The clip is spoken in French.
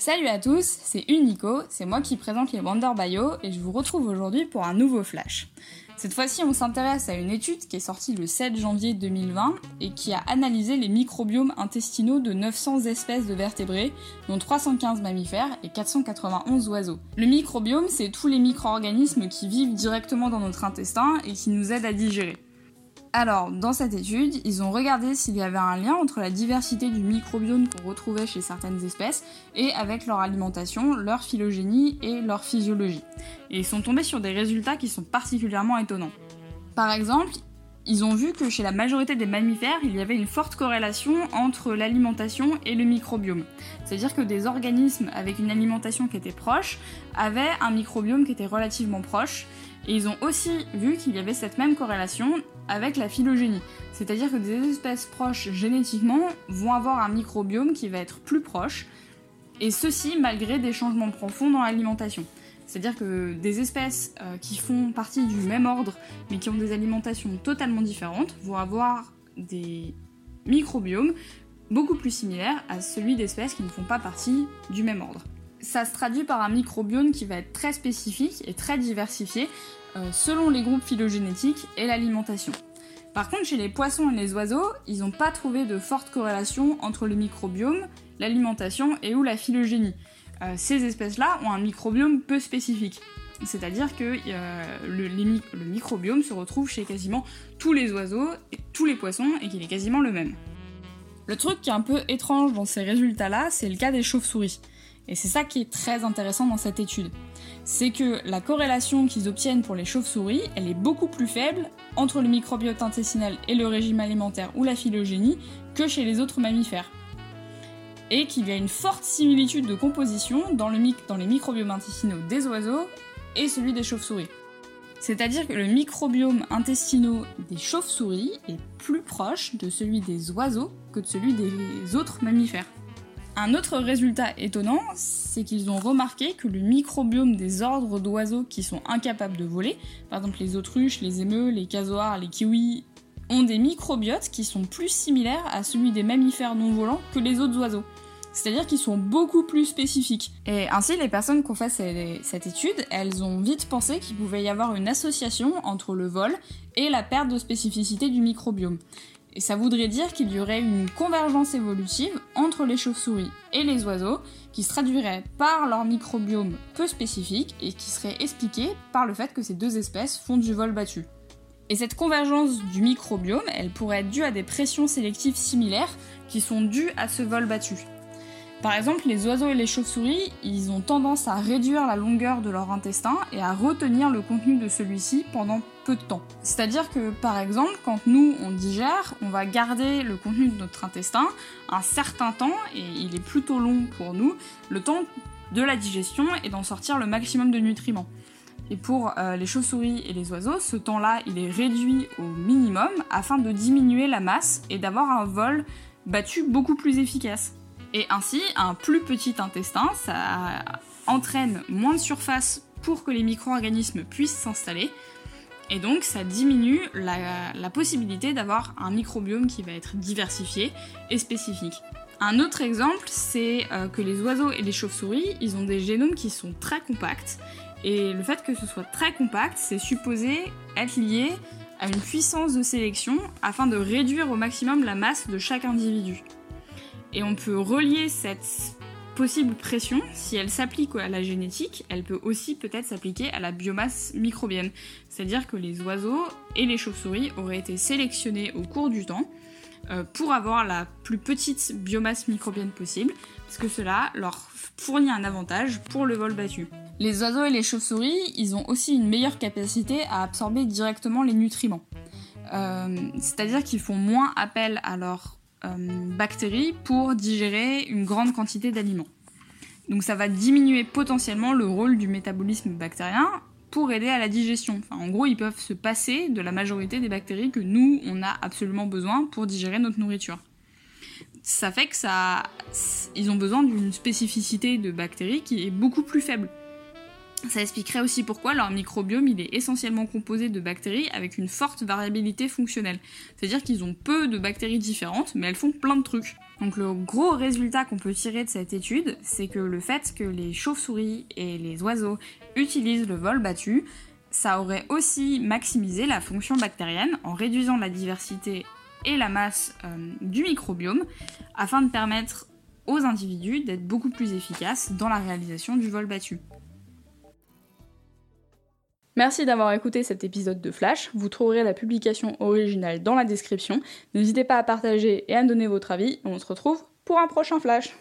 Salut à tous, c'est Unico, c'est moi qui présente les Wonder Bio et je vous retrouve aujourd'hui pour un nouveau flash. Cette fois-ci, on s'intéresse à une étude qui est sortie le 7 janvier 2020 et qui a analysé les microbiomes intestinaux de 900 espèces de vertébrés, dont 315 mammifères et 491 oiseaux. Le microbiome, c'est tous les micro-organismes qui vivent directement dans notre intestin et qui nous aident à digérer. Alors, dans cette étude, ils ont regardé s'il y avait un lien entre la diversité du microbiome qu'on retrouvait chez certaines espèces et avec leur alimentation, leur phylogénie et leur physiologie. Et ils sont tombés sur des résultats qui sont particulièrement étonnants. Par exemple, ils ont vu que chez la majorité des mammifères, il y avait une forte corrélation entre l'alimentation et le microbiome. C'est-à-dire que des organismes avec une alimentation qui était proche avaient un microbiome qui était relativement proche. Et ils ont aussi vu qu'il y avait cette même corrélation avec la phylogénie. C'est-à-dire que des espèces proches génétiquement vont avoir un microbiome qui va être plus proche, et ceci malgré des changements profonds dans l'alimentation. C'est-à-dire que des espèces euh, qui font partie du même ordre, mais qui ont des alimentations totalement différentes, vont avoir des microbiomes beaucoup plus similaires à celui d'espèces qui ne font pas partie du même ordre. Ça se traduit par un microbiome qui va être très spécifique et très diversifié euh, selon les groupes phylogénétiques et l'alimentation. Par contre, chez les poissons et les oiseaux, ils n'ont pas trouvé de forte corrélation entre le microbiome, l'alimentation et ou la phylogénie. Euh, ces espèces-là ont un microbiome peu spécifique. C'est-à-dire que euh, le, le, microbiome se retrouve chez quasiment tous les oiseaux et tous les poissons et qu'il est quasiment le même. Le truc qui est un peu étrange dans ces résultats-là, c'est le cas des chauves-souris. Et c'est ça qui est très intéressant dans cette étude. C'est que la corrélation qu'ils obtiennent pour les chauves-souris, elle est beaucoup plus faible entre le microbiote intestinal et le régime alimentaire ou la phylogénie que chez les autres mammifères. Et qu'il y a une forte similitude de composition dans, le, dans les microbiomes intestinaux des oiseaux et celui des chauves-souris. C'est-à-dire que le microbiome intestinaux des chauves-souris est plus proche de celui des oiseaux que de celui des autres mammifères. Un autre résultat étonnant, c'est qu'ils ont remarqué que le microbiome des ordres d'oiseaux qui sont incapables de voler, par exemple les autruches, les émeux, les casoars, les kiwis, ont des microbiotes qui sont plus similaires à celui des mammifères non volants que les autres oiseaux. C'est-à-dire qu'ils sont beaucoup plus spécifiques. Et ainsi, les personnes qui ont fait cette étude, elles ont vite pensé qu'il pouvait y avoir une association entre le vol et la perte de spécificité du microbiome. Et ça voudrait dire qu'il y aurait une convergence évolutive entre les chauves-souris et les oiseaux qui se traduirait par leur microbiome peu spécifique et qui serait expliquée par le fait que ces deux espèces font du vol battu. Et cette convergence du microbiome, elle pourrait être due à des pressions sélectives similaires qui sont dues à ce vol battu. Par exemple, les oiseaux et les chauves-souris, ils ont tendance à réduire la longueur de leur intestin et à retenir le contenu de celui-ci pendant peu de temps. C'est-à-dire que, par exemple, quand nous, on digère, on va garder le contenu de notre intestin un certain temps, et il est plutôt long pour nous, le temps de la digestion et d'en sortir le maximum de nutriments. Et pour euh, les chauves-souris et les oiseaux, ce temps-là, il est réduit au minimum afin de diminuer la masse et d'avoir un vol battu beaucoup plus efficace. Et ainsi, un plus petit intestin, ça entraîne moins de surface pour que les micro-organismes puissent s'installer. Et donc, ça diminue la, possibilité d'avoir un microbiome qui va être diversifié et spécifique. Un autre exemple, c'est euh, que les oiseaux et les chauves-souris, ils ont des génomes qui sont très compacts. Et le fait que ce soit très compact, c'est supposé être lié à une puissance de sélection afin de réduire au maximum la masse de chaque individu. Et on peut relier cette possible pression, si elle s'applique à la génétique, elle peut aussi peut-être s'appliquer à la biomasse microbienne. C'est-à-dire que les oiseaux et les chauves-souris auraient été sélectionnés au cours du temps euh, pour avoir la plus petite biomasse microbienne possible, parce que cela leur fournit un avantage pour le vol battu. Les oiseaux et les chauves-souris, ils ont aussi une meilleure capacité à absorber directement les nutriments. Euh, c'est-à-dire qu'ils font moins appel à leur bactéries pour digérer une grande quantité d'aliments. Donc ça va diminuer potentiellement le rôle du métabolisme bactérien pour aider à la digestion. en gros, ils peuvent se passer de la majorité des bactéries que nous, on a absolument besoin pour digérer notre nourriture. Ça fait que ça, ils ont besoin d'une spécificité de bactéries qui est beaucoup plus faible. Ça expliquerait aussi pourquoi leur microbiome il est essentiellement composé de bactéries avec une forte variabilité fonctionnelle. C'est-à-dire qu'ils ont peu de bactéries différentes, mais elles font plein de trucs. Donc le gros résultat qu'on peut tirer de cette étude, c'est que le fait que les chauves-souris et les oiseaux utilisent le vol battu, ça aurait aussi maximisé la fonction bactérienne en réduisant la diversité et la masse euh, du microbiome afin de permettre aux individus d'être beaucoup plus efficaces dans la réalisation du vol battu. Merci d'avoir écouté cet épisode de Flash. Vous trouverez la publication originale dans la description. N'hésitez pas à partager et à donner votre avis. On se retrouve pour un prochain Flash.